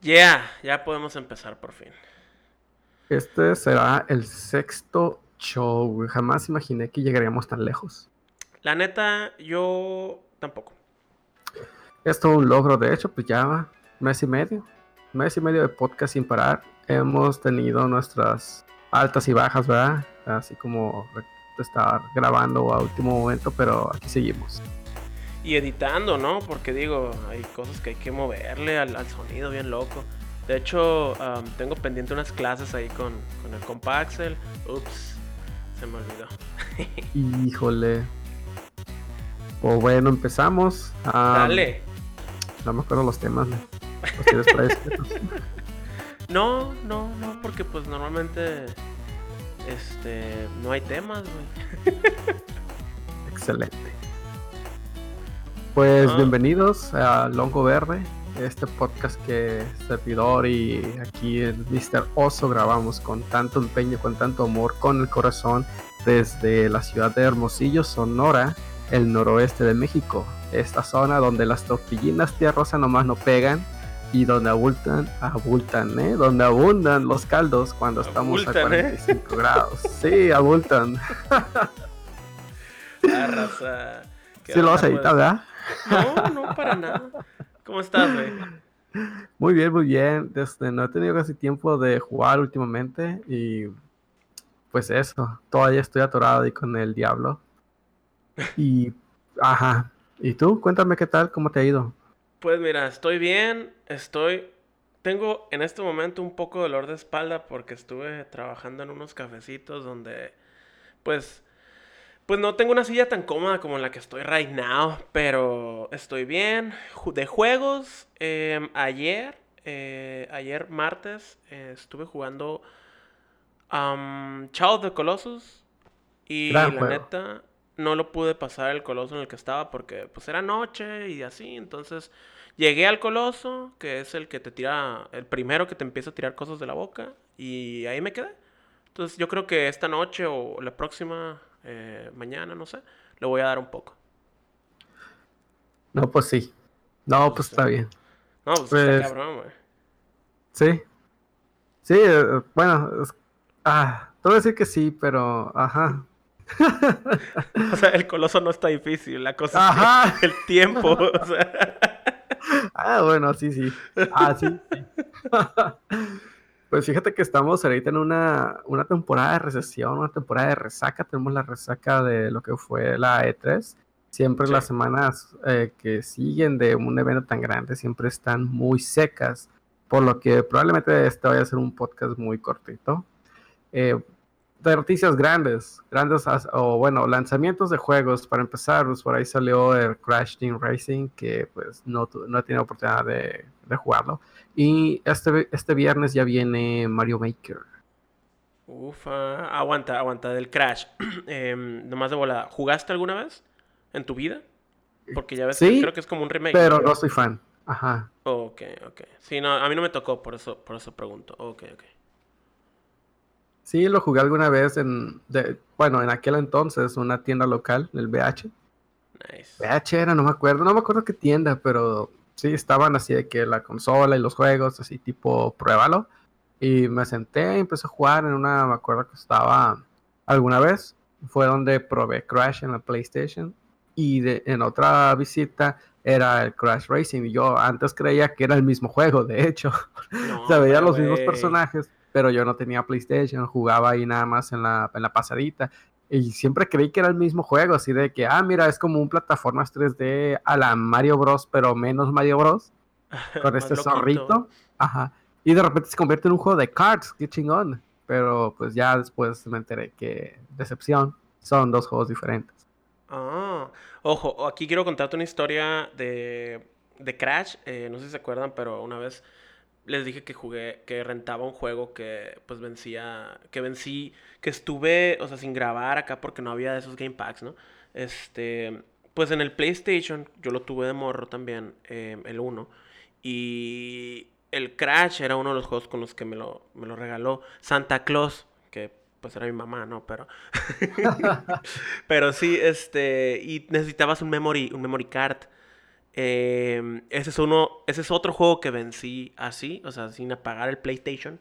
Ya, ya podemos empezar por fin. Este será el sexto show. Jamás imaginé que llegaríamos tan lejos. La neta, yo tampoco. Es todo un logro, de hecho, pues ya mes y medio. Mes y medio de podcast sin parar. Hemos tenido nuestras altas y bajas, ¿verdad? Así como estar grabando a último momento, pero aquí seguimos. Y editando, ¿no? Porque digo, hay cosas que hay que moverle al, sonido bien loco. De hecho, tengo pendiente unas clases ahí con, con el compa Axel. Ups, se me olvidó. Híjole. Pues bueno, empezamos. Dale. No me acuerdo los temas. no, no, no, porque pues normalmente este, no hay temas, güey. Excelente. Pues ah. bienvenidos a Longo Verde, este podcast que servidor y aquí el Mr. Oso grabamos con tanto empeño, con tanto amor, con el corazón, desde la ciudad de Hermosillo, Sonora, el noroeste de México. Esta zona donde las tortillinas de rosa nomás no pegan y donde abultan, abultan, ¿eh? Donde abundan los caldos cuando estamos a 45 ¿eh? grados. Sí, abultan. La Sí lo vas a editar, ¿verdad? No, no, para nada. ¿Cómo estás, güey? Muy bien, muy bien. Desde, no he tenido casi tiempo de jugar últimamente y pues eso, todavía estoy atorado ahí con el diablo. Y, ajá. ¿Y tú? Cuéntame qué tal, cómo te ha ido. Pues mira, estoy bien, estoy... Tengo en este momento un poco de dolor de espalda porque estuve trabajando en unos cafecitos donde, pues, pues no tengo una silla tan cómoda como en la que estoy right now, pero estoy bien. De juegos, em, ayer, eh, ayer martes, eh, estuve jugando um, Child of the Colossus y la neta no lo pude pasar el coloso en el que estaba porque pues era noche y así, entonces llegué al coloso, que es el que te tira, el primero que te empieza a tirar cosas de la boca y ahí me quedé. Entonces yo creo que esta noche o la próxima eh, mañana, no sé, le voy a dar un poco. No, pues sí. No, pues está bien. No, pues, está pues, cabrón, güey. Sí. Sí, eh, bueno, ah, te voy a decir que sí, pero, ajá. o sea, el coloso no está difícil, la cosa es el tiempo, o sea. Ah, bueno, sí, sí. Ah, sí. sí. Pues fíjate que estamos ahorita en una, una temporada de recesión, una temporada de resaca. Tenemos la resaca de lo que fue la E3. Siempre las semanas eh, que siguen de un evento tan grande siempre están muy secas. Por lo que probablemente este vaya a ser un podcast muy cortito. Eh, de noticias grandes, grandes o bueno, lanzamientos de juegos. Para empezar, pues por ahí salió el Crash Team Racing, que pues no, no he tenido oportunidad de, de jugarlo. Y este, este viernes ya viene Mario Maker. Ufa, aguanta, aguanta, del Crash. Em, nomás de volada. ¿Jugaste alguna vez en tu vida? Porque ya ves, sí, creo que es como un remake. Pero no soy fan. Ajá. ok, ok. Sí, no, a mí no me tocó, por eso, por eso pregunto. Ok, ok. Sí, lo jugué alguna vez en, bueno, en aquel entonces, una tienda local, el BH. Nice. BH era, no me acuerdo, no me acuerdo qué tienda, pero sí, estaban así de que la consola y los juegos, así tipo, pruébalo. Y me senté y empecé a jugar en una, me acuerdo que estaba alguna vez, fue donde probé Crash en la PlayStation. Y de, en otra visita era el Crash Racing. Y yo antes creía que era el mismo juego, de hecho. o sea, veía los mismos personajes, pero yo no tenía PlayStation, jugaba ahí nada más en la, en la pasadita. Y siempre creí que era el mismo juego, así de que, ah, mira, es como un plataformas 3D a la Mario Bros, pero menos Mario Bros. Con este zorrito. Ajá. Y de repente se convierte en un juego de cards, qué chingón. Pero pues ya después me enteré que, decepción, son dos juegos diferentes. Ah, ojo, aquí quiero contarte una historia de, de Crash. Eh, no sé si se acuerdan, pero una vez les dije que jugué, que rentaba un juego que pues vencía, que vencí, que estuve, o sea, sin grabar acá porque no había de esos game packs, ¿no? Este, pues en el PlayStation, yo lo tuve de morro también, em, el 1, y el Crash era uno de los juegos con los que me lo, me lo regaló Santa Claus, que pues era mi mamá, ¿no? Pero, pero sí, este, y necesitabas un memory, un memory card. Eh, ese es uno, ese es otro juego que vencí así, o sea, sin apagar el PlayStation.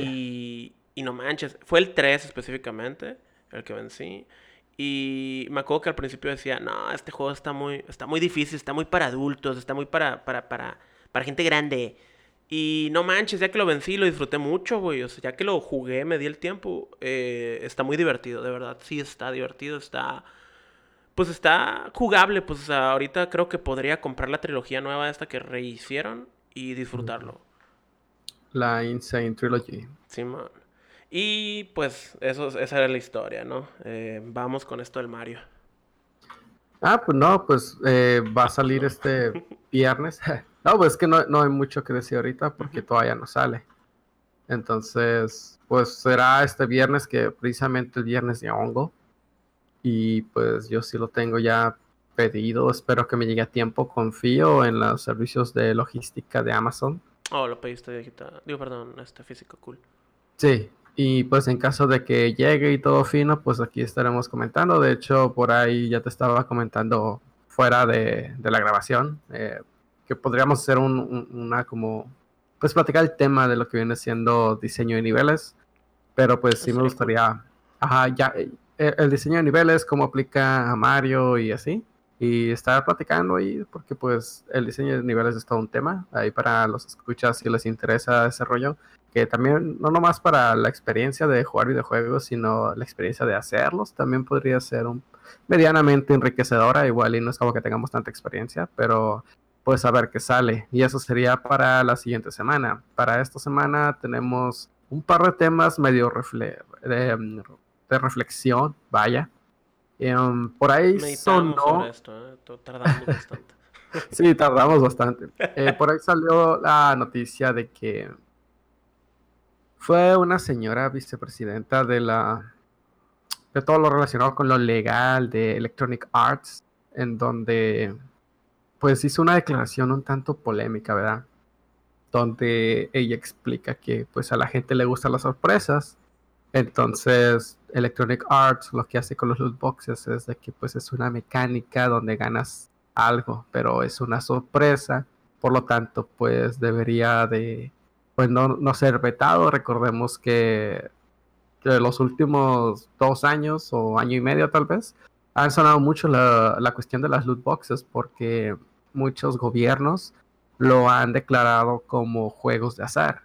Y, y no manches, fue el 3 específicamente, el que vencí. Y me acuerdo que al principio decía, no, este juego está muy, está muy difícil, está muy para adultos, está muy para, para, para, para gente grande. Y no manches, ya que lo vencí, lo disfruté mucho, güey. O sea, ya que lo jugué, me di el tiempo. Eh, está muy divertido, de verdad. Sí, está divertido, está. Pues está jugable. Pues ahorita creo que podría comprar la trilogía nueva esta que rehicieron y disfrutarlo. La Insane Trilogy. Sí, man. Y pues eso, esa era la historia, ¿no? Eh, vamos con esto del Mario. Ah, pues no, pues eh, va a salir este viernes. No, pues es que no, hay mucho que decir ahorita porque todavía no sale. Entonces, pues será este viernes que precisamente el viernes de hongo. Y pues yo sí lo tengo ya pedido. Espero que me llegue a tiempo. Confío en los servicios de logística de Amazon. Oh, lo pediste digital. Digo, perdón, este físico, cool. Sí, y pues en caso de que llegue y todo fino, pues aquí estaremos comentando. De hecho, por ahí ya te estaba comentando fuera de, la grabación. Eh, que podríamos hacer un, una como, pues platicar el tema de lo que viene siendo diseño de niveles, pero pues sí me gustaría, ajá, ya, el, diseño de niveles, cómo aplica a Mario y así, y estar platicando ahí, porque pues el diseño de niveles es todo un tema, ahí para los escuchas si les interesa ese rollo, que también no nomás para la experiencia de jugar videojuegos, sino la experiencia de hacerlos, también podría ser un medianamente enriquecedora, igual y no es como que tengamos tanta experiencia, pero pues a ver qué sale. Y eso sería para la siguiente semana. Para esta semana tenemos un par de temas medio de, reflexión, vaya. Um, por ahí sonó... Esto, ¿eh? Tardamos bastante. sí, tardamos bastante. Eh, por ahí salió la noticia de que fue una señora vicepresidenta de la de todo lo relacionado con lo legal de Electronic Arts, en donde pues hizo una declaración un tanto polémica, ¿verdad? Donde ella explica que pues a la gente le gustan las sorpresas. Entonces, Electronic Arts lo que hace con los loot boxes es de que pues es una mecánica donde ganas algo, pero es una sorpresa. Por lo tanto, pues debería de pues no, ser vetado. Recordemos que, que los últimos dos años o año y medio tal vez han sonado mucho la, la cuestión de las loot boxes porque muchos gobiernos lo han declarado como juegos de azar.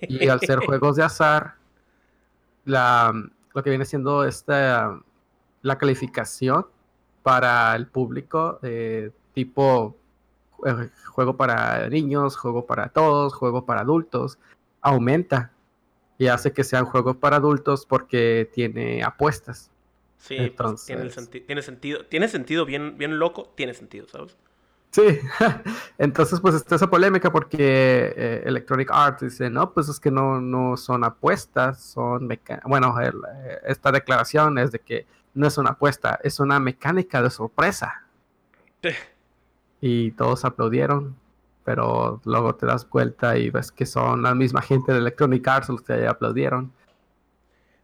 Y al ser juegos de azar, la, lo que viene siendo esta, la calificación para el público, eh, tipo eh, juego para niños, juego para todos, juego para adultos, aumenta y hace que sean juegos para adultos porque tiene apuestas. Sí, pues, Entonces... tiene, tiene, sentido, tiene sentido bien, bien loco, tiene sentido, ¿sabes? Sí, entonces pues está esa polémica porque eh, Electronic Arts dice, no, pues es que no, no son apuestas, son bueno, eh, esta declaración es de que no es una apuesta, es una mecánica de sorpresa. Y todos aplaudieron, pero luego te das vuelta y ves que son la misma gente de Electronic Arts los que aplaudieron.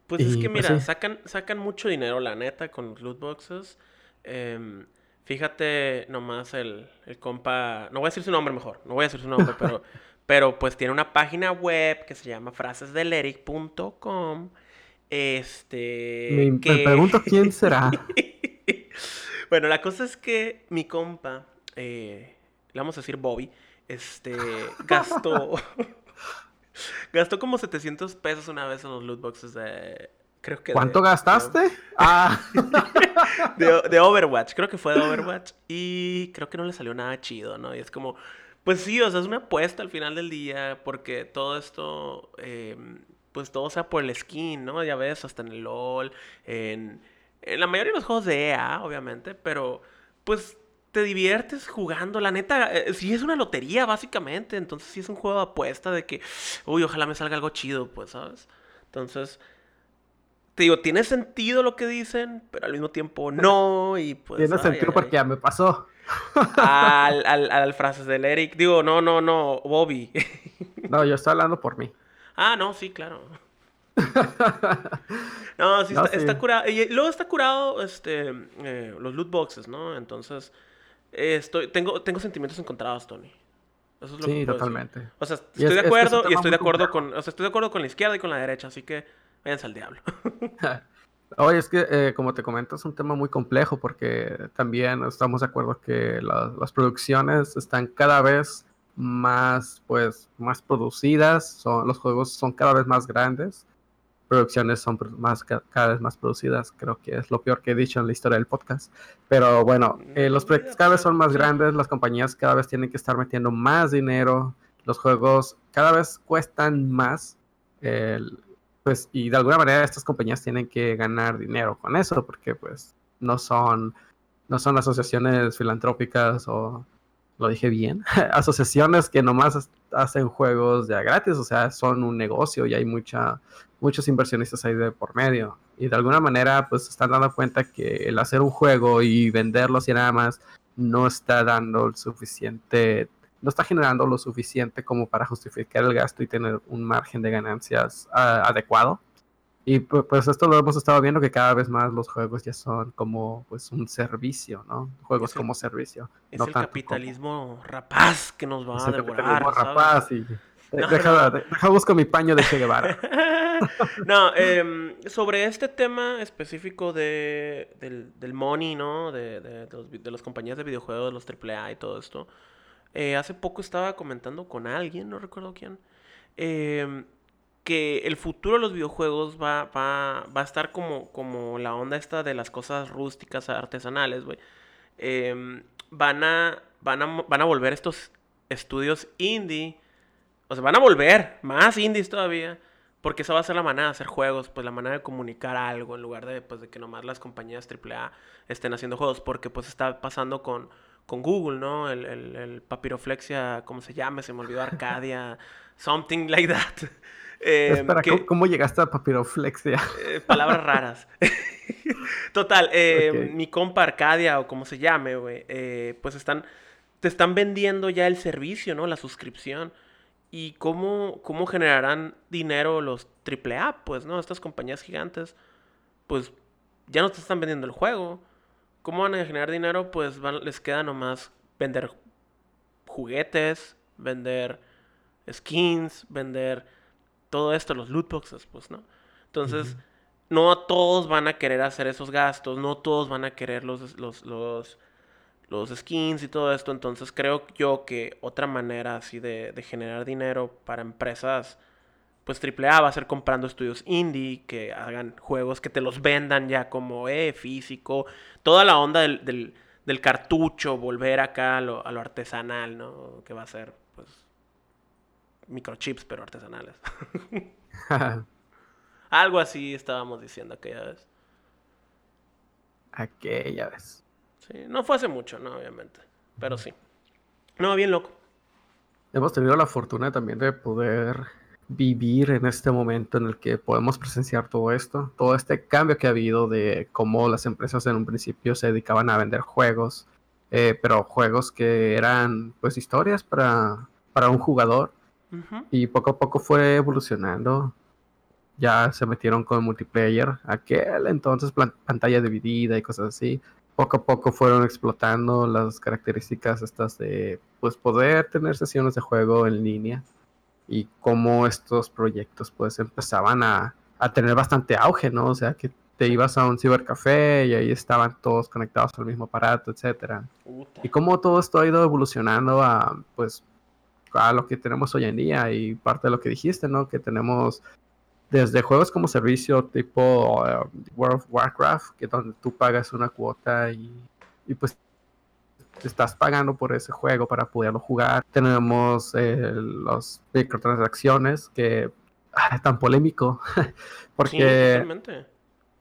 Pues es que pues, mira, sacan, sacan mucho dinero, la neta, con los loot boxes. Eh, Fíjate nomás el, el compa, no voy a decir su nombre mejor, no voy a decir su nombre, pero, pero pues tiene una página web que se llama frasesdeleric.com. Este. Me, pregunto quién será. bueno, la cosa es que mi compa, eh, le vamos a decir Bobby, este, gastó. gastó como 700 pesos una vez en los loot boxes de, ¿Cuánto gastaste? Ah. de, Overwatch, creo que fue de Overwatch. Y creo que no le salió nada chido, ¿no? Y es como, pues sí, o sea, es una apuesta al final del día, porque todo esto, em, pues todo sea por el skin, ¿no? Ya ves, hasta en el LOL, en, en la mayoría de los juegos de EA, obviamente, pero pues te diviertes jugando. La neta, eh, sí es una lotería, básicamente. Entonces, sí es un juego de apuesta de que, uy, ojalá me salga algo chido, pues, ¿sabes? Entonces, te digo, tiene sentido lo que dicen, pero al mismo tiempo no, y pues... Tiene sentido porque ya me pasó. Al, al, al frases del Eric. Digo, no, no, no, Bobby. no, yo estoy hablando por mí. Ah, no, sí, claro. no, sí, está, curado. Y luego está curado este, eh, los loot boxes, ¿no? Entonces, eh, estoy, tengo, tengo sentimientos encontrados, Tony. Eso es lo sí, totalmente. O sea, estoy de acuerdo y estoy de acuerdo con, o sea, estoy de acuerdo con la izquierda y con la derecha, así que váyanse al diablo. Oye, es que, eh, como te comento, es un tema muy complejo porque también estamos de acuerdo que las producciones están cada vez más, pues, más producidas, son, los juegos son cada vez más grandes, producciones son más, cada vez más producidas, creo que es lo peor que he dicho en la historia del podcast, pero bueno, eh, los proyectos cada vez son más grandes, las compañías cada vez tienen que estar metiendo más dinero, los juegos cada vez cuestan más, el, pues, y de alguna manera estas compañías tienen que ganar dinero con eso, porque pues no son, no son asociaciones filantrópicas o, lo dije bien, asociaciones que nomás hacen juegos ya gratis, o sea, son un negocio y hay mucha, muchos inversionistas ahí de por medio. Y de alguna manera, pues están dando cuenta que el hacer un juego y venderlo así nada más no está dando el suficiente no está generando lo suficiente como para justificar el gasto y tener un margen de ganancias ah, adecuado. Y pues esto lo hemos estado viendo que cada vez más los juegos ya son como pues un servicio, ¿no? Juegos como servicio. Es el capitalismo rapaz que nos va a devorar. El rapaz y deja, deja, busco mi paño de Che Guevara. no, eh, sobre este tema específico de, del, del money, ¿no? De, de, de, los, de las compañías de videojuegos, los AAA y todo esto. Eh, hace poco estaba comentando con alguien, no recuerdo quién, em, que el futuro de los videojuegos va, va, a estar como, como la onda esta de las cosas rústicas, artesanales, güey. Em, van, a, van, a, van a volver estos estudios indie, o sea, van a volver más indies todavía. Porque esa va a ser la manera de hacer juegos, pues la manera de comunicar algo en lugar de, pues, de que nomás las compañías AAA estén haciendo juegos. Porque pues está pasando con, con Google, ¿no? El, el, papiroflexia, ¿cómo se llama? Se me olvidó Arcadia, something like that. Eh, Espera, ¿cómo, llegaste a papiroflexia? Eh, palabras raras. Total, eh, mi compa Arcadia o como se llame, güey, pues están, te están vendiendo ya el servicio, ¿no? La suscripción. ¿Y cómo, cómo generarán dinero los AAA? Pues, ¿no? Estas compañías gigantes, pues ya no te están vendiendo el juego ¿Cómo van a generar dinero? Pues les queda nomás vender juguetes, vender skins, vender todo esto, los loot boxes, pues, ¿no? Entonces, no todos van a querer hacer esos gastos, no todos van a querer los, los, los, los skins y todo esto. Entonces, creo yo que otra manera así de, de generar dinero para empresas pues AAA va a ser comprando estudios indie que hagan juegos que te los vendan ya como eh, físico. Toda la onda del, del, cartucho, volver acá a lo, a lo, artesanal, ¿no? Que va a ser, pues, microchips, pero artesanales. Algo así estábamos diciendo aquella vez. Aquella vez. Sí, no fue hace mucho, ¿no? Obviamente. Pero sí. No, bien loco. Hemos tenido la fortuna también de poder vivir en este momento en el que podemos presenciar todo esto, todo este cambio que ha habido de cómo las empresas en un principio se dedicaban a vender juegos, eh, pero juegos que eran pues historias para, para un jugador y poco a poco fue evolucionando. Ya se metieron con multiplayer, aquel entonces pantalla dividida y cosas así. Poco a poco fueron explotando las características estas de pues poder tener sesiones de juego en línea y cómo estos proyectos pues empezaban a, tener bastante auge, ¿no? O sea, que te ibas a un cibercafé y ahí estaban todos conectados al mismo aparato, etcétera. Y cómo todo esto ha ido evolucionando a pues a lo que tenemos hoy en día y parte de lo que dijiste, ¿no? Que tenemos desde juegos como servicio tipo uh, World of Warcraft, que donde tú pagas una cuota y, y pues estás pagando por ese juego para poderlo jugar. Tenemos eh, los microtransacciones que ah, es tan polémico porque sí,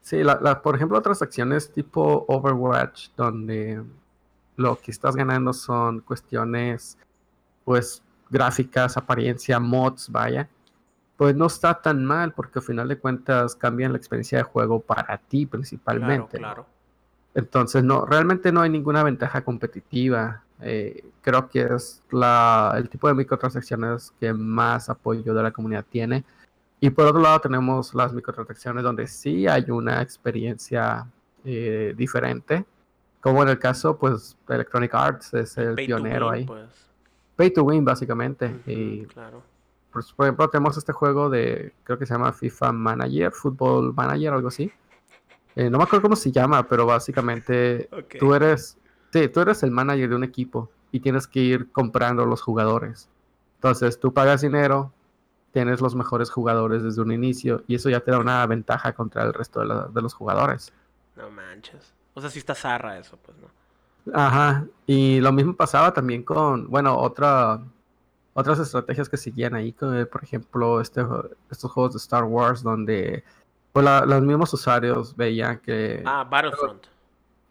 sí la, por ejemplo transacciones tipo Overwatch donde lo que estás ganando son cuestiones pues gráficas, apariencia, mods, vaya. Pues no está tan mal porque al final de cuentas cambian la experiencia de juego para ti principalmente. Claro, claro. Entonces, no, realmente no hay ninguna ventaja competitiva. Eh, creo que es la, el tipo de microtransacciones que más apoyo de la comunidad tiene. Y por otro lado tenemos las microtransacciones donde sí hay una experiencia eh, diferente, Como en el caso, pues, de Electronic Arts es el pionero ahí. Pues. Pay to win, básicamente. y, claro. Pues, por ejemplo, tenemos este juego de, creo que se llama FIFA Manager, Football Manager, algo así. Eh, no me acuerdo cómo se llama, pero básicamente tú eres, sí, tú eres el manager de un equipo y tienes que ir comprando los jugadores. Entonces tú pagas dinero, tienes los mejores jugadores desde un inicio y eso ya te da una ventaja contra el resto de, los jugadores. No manches. O sea, si está zarra eso, pues no. Ajá. Y lo mismo pasaba también con, bueno, otra, otras estrategias que seguían ahí, por ejemplo, este, estos juegos de Star Wars donde pues, los mismos usuarios veían que... Ah, Battlefront.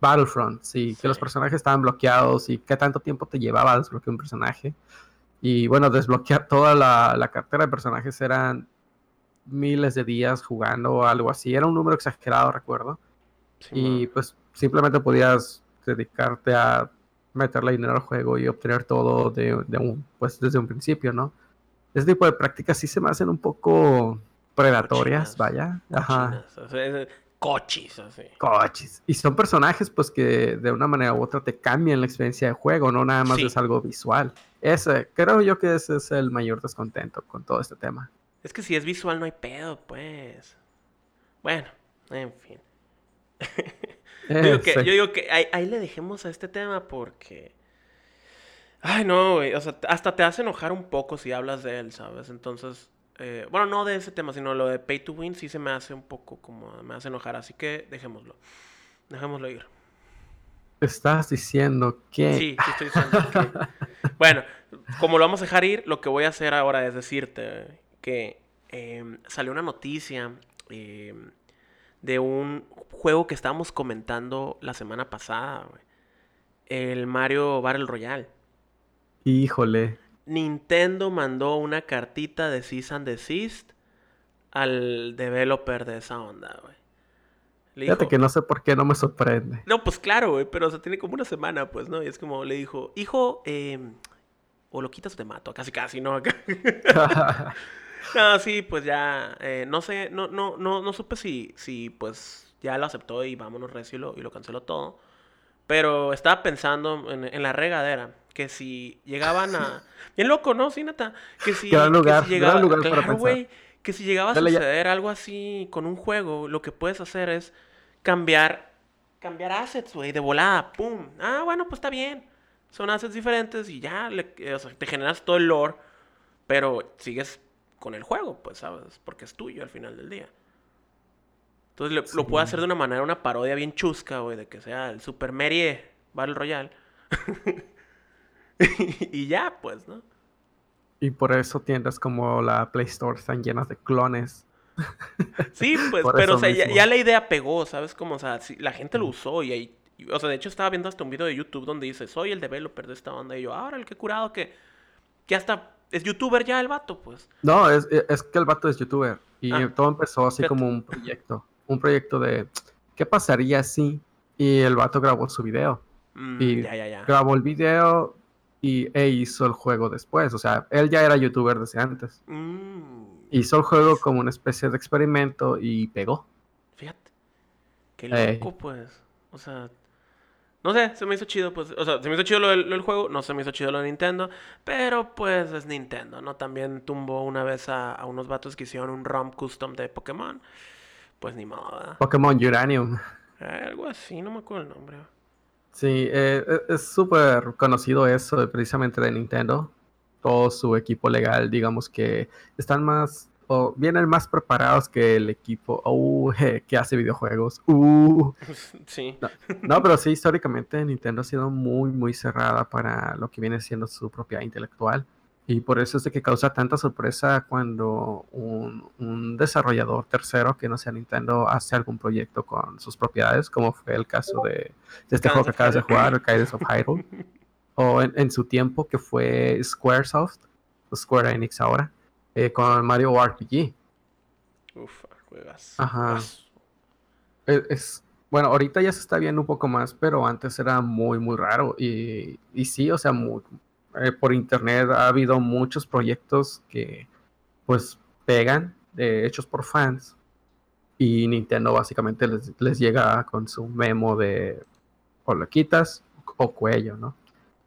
Battlefront, sí, que los personajes estaban bloqueados y qué tanto tiempo te llevaba a desbloquear un personaje. Y bueno, desbloquear toda la, cartera de personajes eran miles de días jugando o algo así. Era un número exagerado, recuerdo. y pues simplemente podías dedicarte a meterle dinero al juego y obtener todo de, un, pues desde un principio, ¿no? Ese tipo de prácticas sí se me hacen un poco predatorias, vaya. Ajá. Cochis, así. Cochis. Y son personajes, pues, que de una manera u otra te cambian la experiencia de juego, no nada más es algo visual. Ese, creo yo que ese es el mayor descontento con todo este tema. Es que si es visual no hay pedo, pues. Bueno, en fin. yo, digo que, yo digo que ahí, le dejemos a este tema porque... Ay, no, güey. O sea, hasta te hace enojar un poco si hablas de él, ¿sabes? Entonces, eh, bueno, no de ese tema, sino lo de pay to win sí se me hace un poco como, me hace enojar, así que dejémoslo. Dejémoslo ir. Estás diciendo que... Sí, sí estoy diciendo que... Bueno, como lo vamos a dejar ir, lo que voy a hacer ahora es decirte que em, salió una noticia em, de un juego que estábamos comentando la semana pasada, el Mario Battle Royale. Híjole. Nintendo mandó una cartita de cease and desist al developer de esa onda, güey. Fíjate que no sé por qué no me sorprende. No, pues claro, güey, pero o tiene como una semana, pues, ¿no? Y es como le dijo, hijo, em, o lo quitas o te mato, casi casi, ¿no? no, sí, pues ya, eh, no sé, no, no, no, no supe si, si, pues, ya lo aceptó y vámonos recio y lo, y lo canceló todo. Pero estaba pensando en la regadera que si llegaban a... Bien loco, ¿no? Sí, neta. Que si, lugar, que si llegaba... lugar claro, güey. Que si llegaba a suceder algo así con un juego, lo que puedes hacer es cambiar... Cambiar assets, güey, de volada. ¡Pum! Ah, bueno, pues está bien. Son assets diferentes y ya le, o sea, te generas todo el lore. Pero sigues con el juego, pues, ¿sabes? Porque es tuyo al final del día. Entonces lo puedo hacer de una manera, una parodia bien chusca, güey, de que sea el Super Merie Battle Royale. y ya, pues, ¿no? Y por eso tiendas como la Play Store están llenas de clones. Sí, pues, pero o sea, ya, la idea pegó, ¿sabes? Como, o sea, la gente lo usó y ahí... O sea, de hecho estaba viendo hasta un video de YouTube donde dice, soy el developer de esta onda. Y yo, ahora el que curado que... Que hasta es youtuber ya el vato, pues. No, es, es que el vato es youtuber. Y ah, todo empezó así como un proyecto. Un proyecto de, ¿qué pasaría si? Y el vato grabó su video. Mm, y ya, ya, ya. grabó el video, y e hizo el juego después. O sea, él ya era youtuber desde antes. Mm. Hizo el juego como una especie de experimento y pegó. Fíjate. Qué eh. loco, pues. O sea, no sé, se me hizo chido, pues. O sea, se me hizo chido lo del, juego, no se me hizo chido lo de Nintendo. Pero pues es Nintendo, ¿no? También tumbó una vez a, unos vatos que hicieron un ROM custom de Pokémon. Pues ni modo. Pokémon Uranium. Eh, algo así, no me acuerdo el nombre. Sí, eh, e, es súper conocido eso precisamente de Nintendo. Todo su equipo legal, digamos que están más, o vienen más preparados que el equipo uh, que hace videojuegos. Uh. Sí. No, pero sí, históricamente Nintendo ha sido muy, muy cerrada para lo que viene siendo su propiedad intelectual. Y por eso es de que causa tanta sorpresa cuando un, desarrollador tercero que no sea Nintendo hace algún proyecto con sus propiedades, como fue el caso de, este juego que acabas de jugar, Cadence of Hyrule, o en, su tiempo que fue Squaresoft, Square Enix ahora, eh, con Mario RPG. Uf, juegas. Ajá. Es, bueno, ahorita ya se está viendo un poco más, pero antes era muy, muy raro. Y, y sí, o sea, muy, eh, por internet ha habido muchos proyectos que pues pegan, de hechos por fans, y Nintendo básicamente les, llega con su memo de o lo quitas o cuello, ¿no?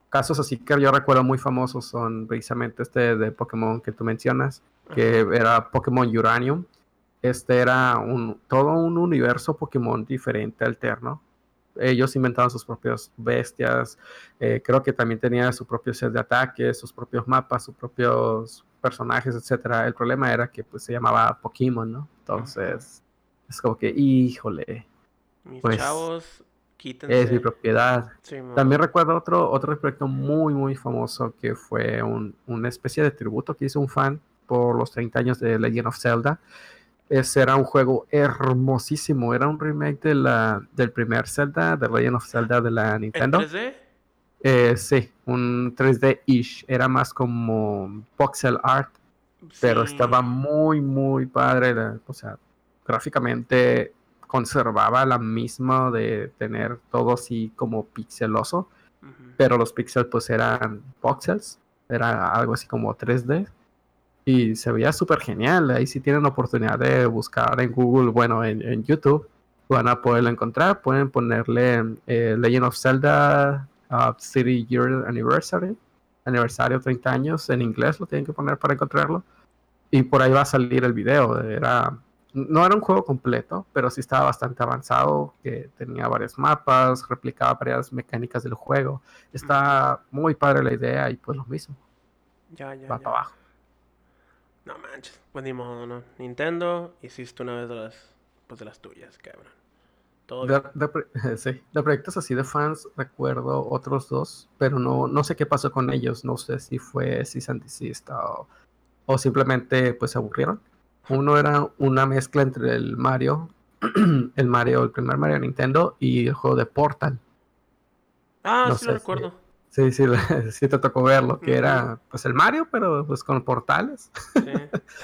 Casos así que yo recuerdo muy famosos son precisamente este de Pokémon que tú mencionas, que era Pokémon Uranium. Este era un, todo un universo Pokémon diferente, alterno. Ellos inventaban sus propias bestias. eh, creo que también tenía su propio set de ataques, sus propios mapas, sus propios personajes, etcétera. El problema era que pues se llamaba Pokémon, ¿no? Entonces, es como que, híjole, Mis Pues, chavos, quítense. es mi propiedad. Sí. También recuerdo otro, otro proyecto muy, muy famoso que fue un- una especie de tributo que hizo un fan por los 30 años de Legend of Zelda. Ese era un juego hermosísimo. Era un remake de la, del primer Zelda, de Legend of Zelda de la ¿En Nintendo. 3D? Eh, sí, un 3D-ish. Era más como voxel art, pero estaba muy, muy padre. la- o sea, gráficamente conservaba la misma de tener todo así como pixeloso pero los píxeles pues eran voxels, era algo así como 3D y se veía súper genial. Ahí si tienen oportunidad de buscar en Google, bueno, en, en YouTube, van a poderlo encontrar. Pueden ponerle eh, Legend of Zelda uh, City Year Anniversary, aniversario 30 años, en inglés lo tienen que poner para encontrarlo. Y por ahí va a salir el video. Era, no era un juego completo, pero sí estaba bastante avanzado, que tenía varios mapas, replicaba varias mecánicas del juego. Está muy padre la idea y pues lo mismo, Ya, ya, va ya. para abajo. No manches, pues ni modo, ¿no? Nintendo, hiciste una vez de las, pues de las tuyas, cabrón. Todo De, sí, de proyectos así de fans recuerdo otros dos, pero no, no sé qué pasó con ellos. No sé si fue and desist o, o simplemente pues se aburrieron. Uno era una mezcla entre el Mario, el Mario, el primer Mario de Nintendo y el juego de Portal. Ah, no sí lo si- recuerdo. Sí, sí, sí te tocó verlo, que era pues el Mario, pero pues con portales. Sí,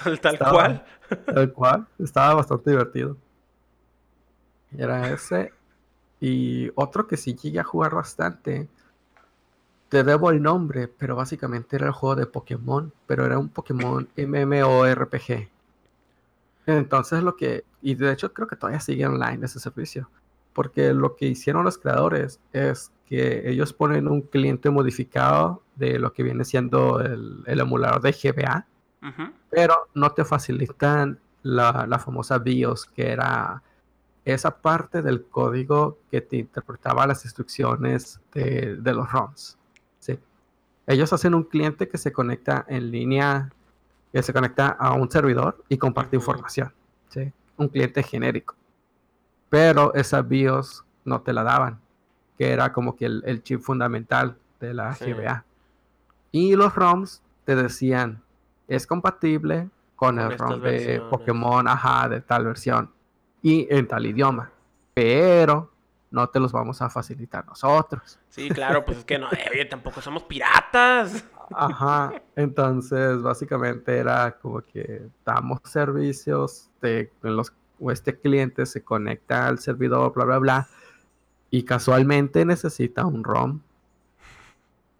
tal, tal Estaba- cual. El cual estaba bastante divertido. Era ese. Y otro que sí llegué a jugar bastante. Te debo el nombre, pero básicamente era el juego de Pokémon, pero era un Pokémon MMORPG. Entonces lo que, y de hecho creo que todavía sigue online ese servicio, porque lo que hicieron los creadores es que ellos ponen un cliente modificado de lo que viene siendo el, el emulador de GBA, pero no te facilitan la, la famosa BIOS, que era esa parte del código que te interpretaba las instrucciones de, de los ROMs. ¿sí? Ellos hacen un cliente que se conecta en línea, que se conecta a un servidor y comparte información. ¿sí? Un cliente genérico. Pero esa BIOS no te la daban, que era como que el, el chip fundamental de la Sí. GBA. Y los ROMs te decían, es compatible con Con el ROM de versiones. Pokémon, ajá, de tal versión y en tal idioma, pero no te los vamos a facilitar nosotros. Sí, claro, pues es que no, eh, oye, tampoco somos piratas. Ajá, entonces básicamente era como que damos servicios de en los o este cliente se conecta al servidor, bla, bla, bla, y casualmente necesita un ROM.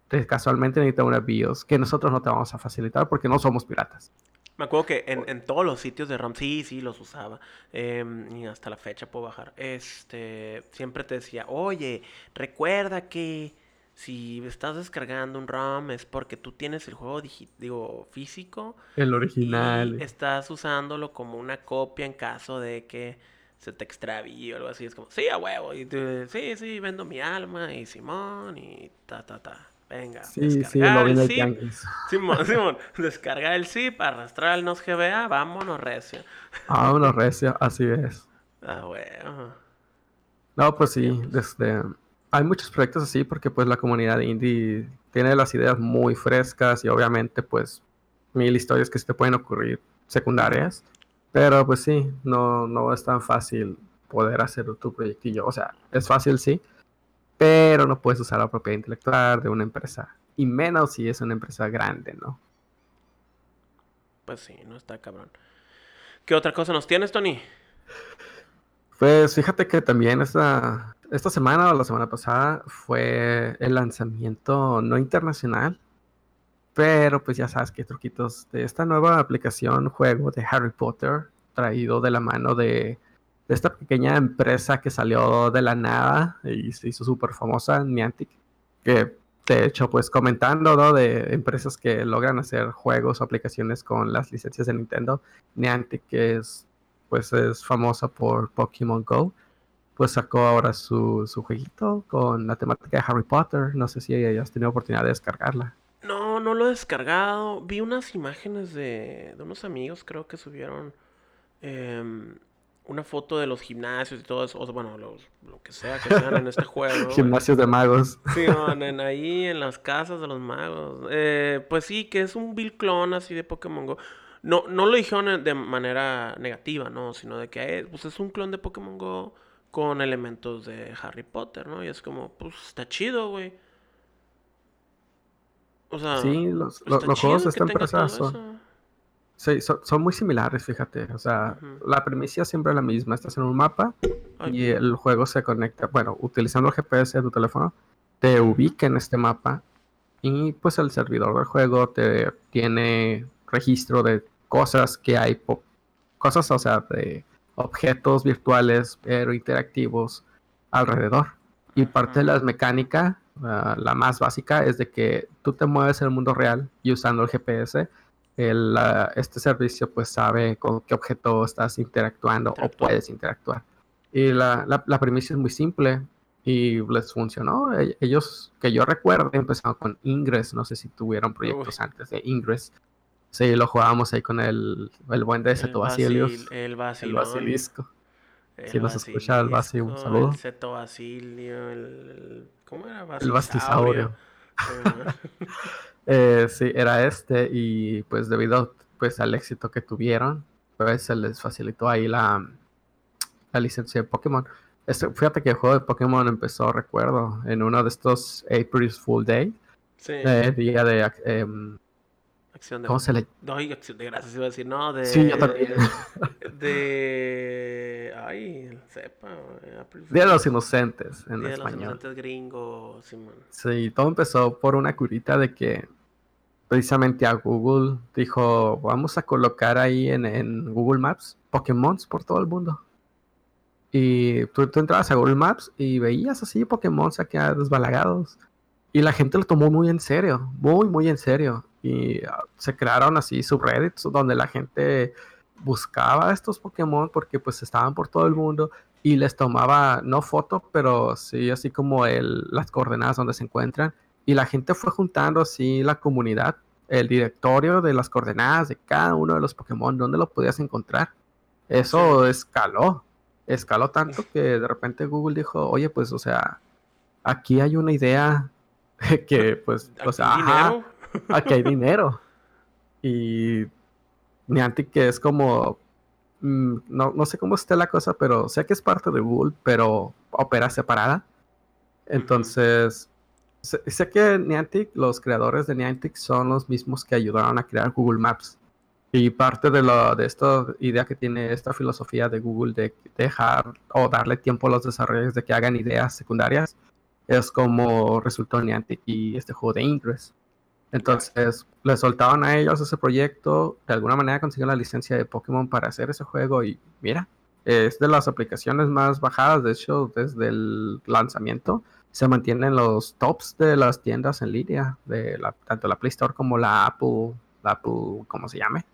Te- Casualmente necesita una BIOS que nosotros no te vamos a facilitar porque no somos piratas. Me acuerdo que en, en todos los sitios de RAM, sí, sí, los usaba. em, y hasta la fecha puedo bajar. Este, siempre te decía, oye, recuerda que si estás descargando un ROM es porque tú tienes el juego digo, físico El y original. estás usándolo como una copia en caso de que se te extravíe o algo así. Es como, sí, a huevo. Y tú, sí, sí, vendo mi alma y Simón y ta, ta, ta. Venga, Sí, sí, descargar lo el zip. Simón, Simón, descargar el zip, arrastrar el nos GBA, vámonos recio. Vámonos, recio, así es. Ah, bueno. No, pues sí, desde... hay muchos proyectos así porque pues la comunidad indie tiene las ideas muy frescas y obviamente pues mil historias que se te pueden ocurrir secundarias, pero pues sí, no, no es tan fácil poder hacer tu proyectillo. O sea, es fácil sí, pero no puedes usar la propiedad intelectual de una empresa y menos si es una empresa grande, ¿no? Pues sí, no está cabrón. ¿Qué otra cosa nos tienes, Tony? Pues fíjate que también esta, esta semana o la semana pasada fue el lanzamiento no internacional, pero pues ya sabes que truquitos de esta nueva aplicación, juego de Harry Potter, traído de la mano de, esta pequeña empresa que salió de la nada y se hizo súper famosa, Niantic, que de hecho, pues comentando, ¿no? De empresas que logran hacer juegos o aplicaciones con las licencias de Nintendo, Niantic, es, pues es famosa por Pokémon Go, pues sacó ahora su, su jueguito con la temática de Harry Potter. No sé si hayas tenido oportunidad de descargarla. No, no lo he descargado. Vi unas imágenes de, de unos amigos, creo que subieron em, una foto de los gimnasios y todo eso, o bueno, lo que sea que sean en este juego. Gimnasios de magos. Sí, en, ahí en las casas de los magos. Eh, pues sí, que es un Bill clon así de Pokémon Go. No, no lo dijeron de manera negativa, ¿no? Sino de que eh, pues es un clon de Pokémon Go con elementos de Harry Potter, ¿no? Y es como, pues está chido, güey. O sea, sí, los, los, juegos de esta empresa son, sí, son, muy similares, fíjate. O sea, la premisa siempre es la misma. Estás en un mapa y el juego se conecta. Bueno, utilizando el GPS de tu teléfono, te ubica en este mapa y pues el servidor del juego te tiene registro de cosas que hay, cosas, o sea, de objetos virtuales pero interactivos alrededor. Y parte de la mecánica, ah, la más básica, es de que tú te mueves en el mundo real y usando el GPS, el, este servicio pues sabe con qué objeto estás interactuando o puedes interactuar. Y la, la, premisa es muy simple y les funcionó. E, ellos, que yo recuerdo, empezaron con Ingress. No sé si tuvieron proyectos antes de Ingress. Sí, lo jugábamos ahí con el, el buen de Seto Basilius. El, el Basilisco. si nos escucha el Basi, un saludo. El Seto Basilio, el, ¿Cómo era? El Bastisaurio. eh, sí, era este y pues debido pues al éxito que tuvieron, pues se les facilitó ahí la, la licencia de Pokémon. Este, fíjate que el juego de Pokémon empezó, recuerdo, en uno de estos April's Full Day. Sí. Eh, día de... Eh, Acción de... ¿Cómo se le...? No, acción de gracias iba a decir, no, de... Sí, yo también. De... Ay, sepa. Día de los Inocentes, en Día español. Día de los Inocentes gringo, Simón. Sí, todo empezó por una curita de que precisamente a Google dijo, vamos a colocar ahí en, en Google Maps Pokémon por todo el mundo. Y tú, tú, entrabas a Google Maps y veías así Pokémon saqueados, desbalagados. Y la gente lo tomó muy en serio, muy, muy en serio y ah, se crearon así subreddits donde la gente buscaba estos Pokémon porque pues estaban por todo el mundo y les tomaba no foto, pero sí así como el, las coordenadas donde se encuentran. Y la gente fue juntando así la comunidad, el directorio de las coordenadas de cada uno de los Pokémon, donde lo podías encontrar. Eso escaló, escaló tanto que de repente Google dijo, oye pues o sea, aquí hay una idea que pues, o sea, aquí hay dinero. Y Niantic, que es como. Mm, no, no sé cómo esté la cosa, pero sé que es parte de Google, pero opera separada. Entonces, sé, que Niantic, los creadores de Niantic, son los mismos que ayudaron a crear Google Maps. Y parte de, lo, de esta idea que tiene esta filosofía de Google de dejar o darle tiempo a los desarrolladores de que hagan ideas secundarias es como resultó Niantic y este juego de Ingress. Entonces, le soltaban a ellos ese proyecto, de alguna manera consiguieron la licencia de Pokémon para hacer ese juego y mira, es de las aplicaciones más bajadas, de hecho, desde el lanzamiento se mantienen los tops de las tiendas en línea, de la, tanto la Play Store como la Apple, la Apple, ¿cómo se llame?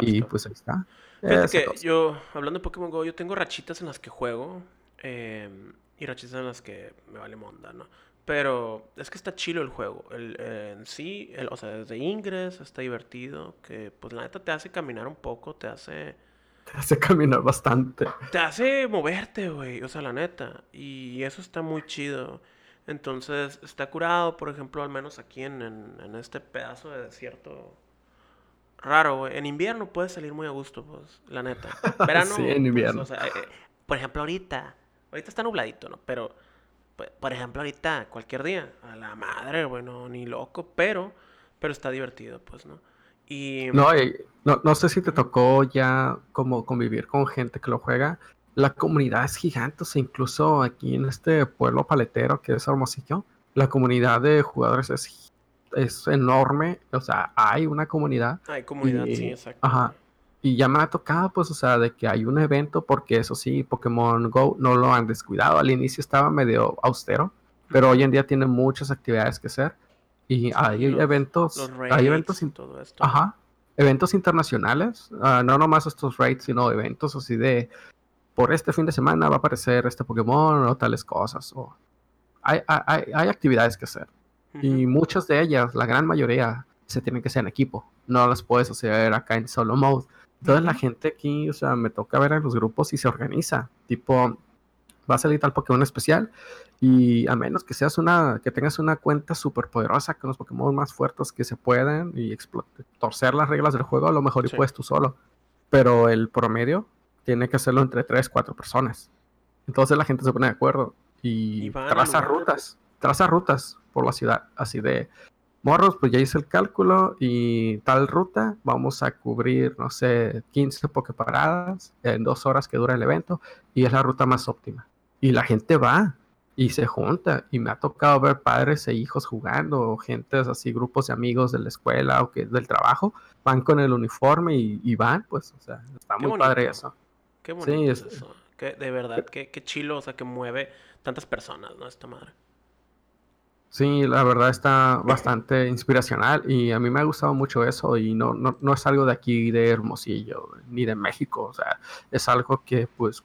y pues ahí está. Fíjate que yo, hablando de Pokémon Go, yo tengo rachitas en las que juego eh, y rachitas en las que me vale monda, ¿no? Pero es que está chilo el juego. El, en sí, el, o sea, desde Ingress está divertido. Que pues la neta te hace caminar un poco, te hace. Te hace caminar bastante. Te hace moverte, güey. O sea, la neta. Y eso está muy chido. Entonces, está curado, por ejemplo, al menos aquí en, en, este pedazo de desierto. Raro, güey. En invierno puedes salir muy a gusto, pues, la neta. Verano. sí, en invierno. Pues, o sea, eh, por ejemplo, ahorita. Ahorita está nubladito, ¿no? Pero por ejemplo, ahorita, cualquier día, a la madre, bueno, ni loco, pero, pero está divertido, pues, ¿no? Y... No, no, no sé si te tocó ya como convivir con gente que lo juega. La comunidad es gigante, o sea, incluso aquí en este pueblo paletero que es Hermosillo, la comunidad de jugadores es, es enorme, o sea, hay una comunidad. Hay comunidad, sí, exacto. Ajá. Y ya me ha tocado, pues, o sea, de que hay un evento, porque eso sí, Pokémon Go no lo han descuidado. Al inicio estaba medio austero, pero hoy en día tiene muchas actividades que hacer. Y hay eventos, hay eventos, todo esto. Ajá, eventos internacionales, ah, no nomás estos raids, sino eventos así de, por este fin de semana va a aparecer este Pokémon o tales cosas. O hay, hay, hay actividades que hacer. Y muchas de ellas, la gran mayoría, se tienen que hacer en equipo. No las puedes hacer acá en solo mode. Entonces la gente aquí, o sea, me toca ver a los grupos y se organiza. Tipo, va a salir tal Pokémon especial y a menos que seas una, que tengas una cuenta súper poderosa con los Pokémon más fuertes que se pueden y torcer las reglas del juego, a lo mejor y puedes tú solo. Pero el promedio tiene que hacerlo entre 3, 4 personas. Entonces la gente se pone de acuerdo y, traza rutas, traza rutas por la ciudad, así de morros, pues ya hice el cálculo y tal ruta, vamos a cubrir, no sé, 15 pokeparadas en dos horas que dura el evento y es la ruta más óptima. Y la gente va y se junta y me ha tocado ver padres e hijos jugando, o gentes así, grupos de amigos de la escuela o que del trabajo, van con el uniforme y, van, pues, o sea, está muy padre eso. Qué bonito es, eso. de verdad, qué, qué chilo, o sea, que mueve tantas personas, ¿no? Esta madre. Sí, la verdad está bastante inspiracional y a mí me ha gustado mucho eso y no, no, no, es algo de aquí de Hermosillo ni de México, o sea, es algo que pues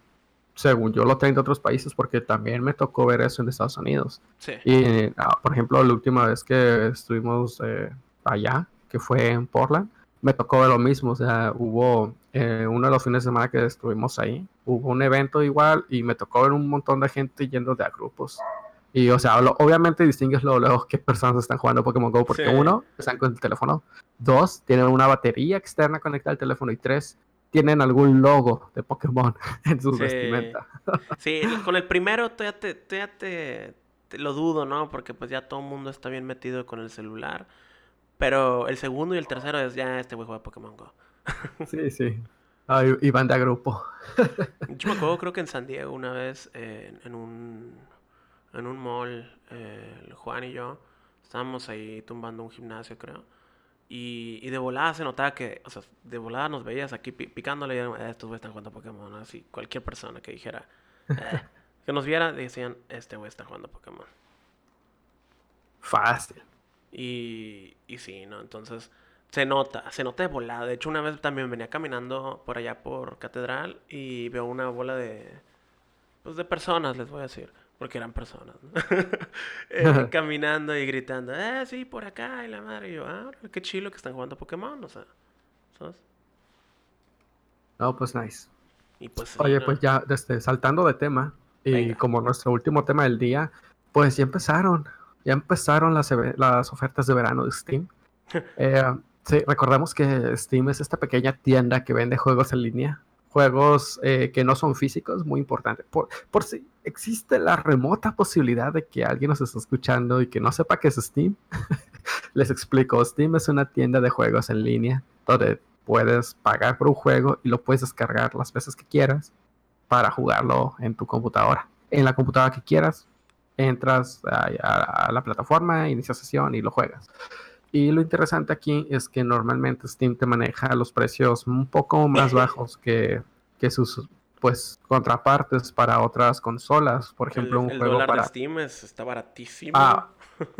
según yo lo tengo de otros países porque también me tocó ver eso en Estados Unidos. Sí. Y ah, por ejemplo, la última vez que estuvimos eh, allá, que fue en Portland, me tocó ver lo mismo, o sea, hubo eh, uno de los fines de semana que estuvimos ahí, hubo un evento igual y me tocó ver un montón de gente yendo de a grupos. Y, o sea, obviamente distingues luego, qué personas están jugando Pokémon Go, porque uno, están con el teléfono, dos, tienen una batería externa conectada al teléfono, y tres, tienen algún logo de Pokémon en sus vestimenta. sí, con el primero todavía, te, te, lo dudo, ¿no? Porque pues ya todo el mundo está bien metido con el celular. Pero el segundo y el tercero es ya este güey juega Pokémon Go. sí, sí. y van de grupo. Yo me acuerdo, creo que en San Diego una vez, en un en un mall, eh, Juan y yo, estábamos ahí tumbando un gimnasio, creo. Y, y, de volada se notaba que, o sea, de volada nos veías aquí picándole y eh, estos güeyes están jugando Pokémon, así, cualquier persona que dijera, eh, que nos viera, decían, este güey está jugando Pokémon. Fácil. Y, y sí, ¿no? Entonces, se nota, se nota de volada. De hecho, una vez también venía caminando por allá por Catedral y veo una bola de, pues, de personas, les voy a decir porque eran personas, eh, caminando y gritando, eh, sí, por acá, y la madre, y yo, ah, qué chilo que están jugando Pokémon, o sea, ¿sabes? No, pues nice. Pues, Oye, pues ya, desde, saltando de tema, y como nuestro último tema del día, pues ya empezaron, ya empezaron las, las ofertas de verano de Steam. eh, sí, recordamos que Steam es esta pequeña tienda que vende juegos en línea juegos eh, que no son físicos, muy importante. Por, por si existe la remota posibilidad de que alguien nos esté escuchando y que no sepa qué es Steam, les explico. Steam es una tienda de juegos en línea donde puedes pagar por un juego y lo puedes descargar las veces que quieras para jugarlo en tu computadora. En la computadora que quieras, entras a, a la plataforma, inicias sesión y lo juegas. Y lo interesante aquí es que normalmente Steam te maneja los precios un poco más bajos que, que sus pues contrapartes para otras consolas. Por ejemplo, un juego dólar para de Steam está baratísimo. Ah,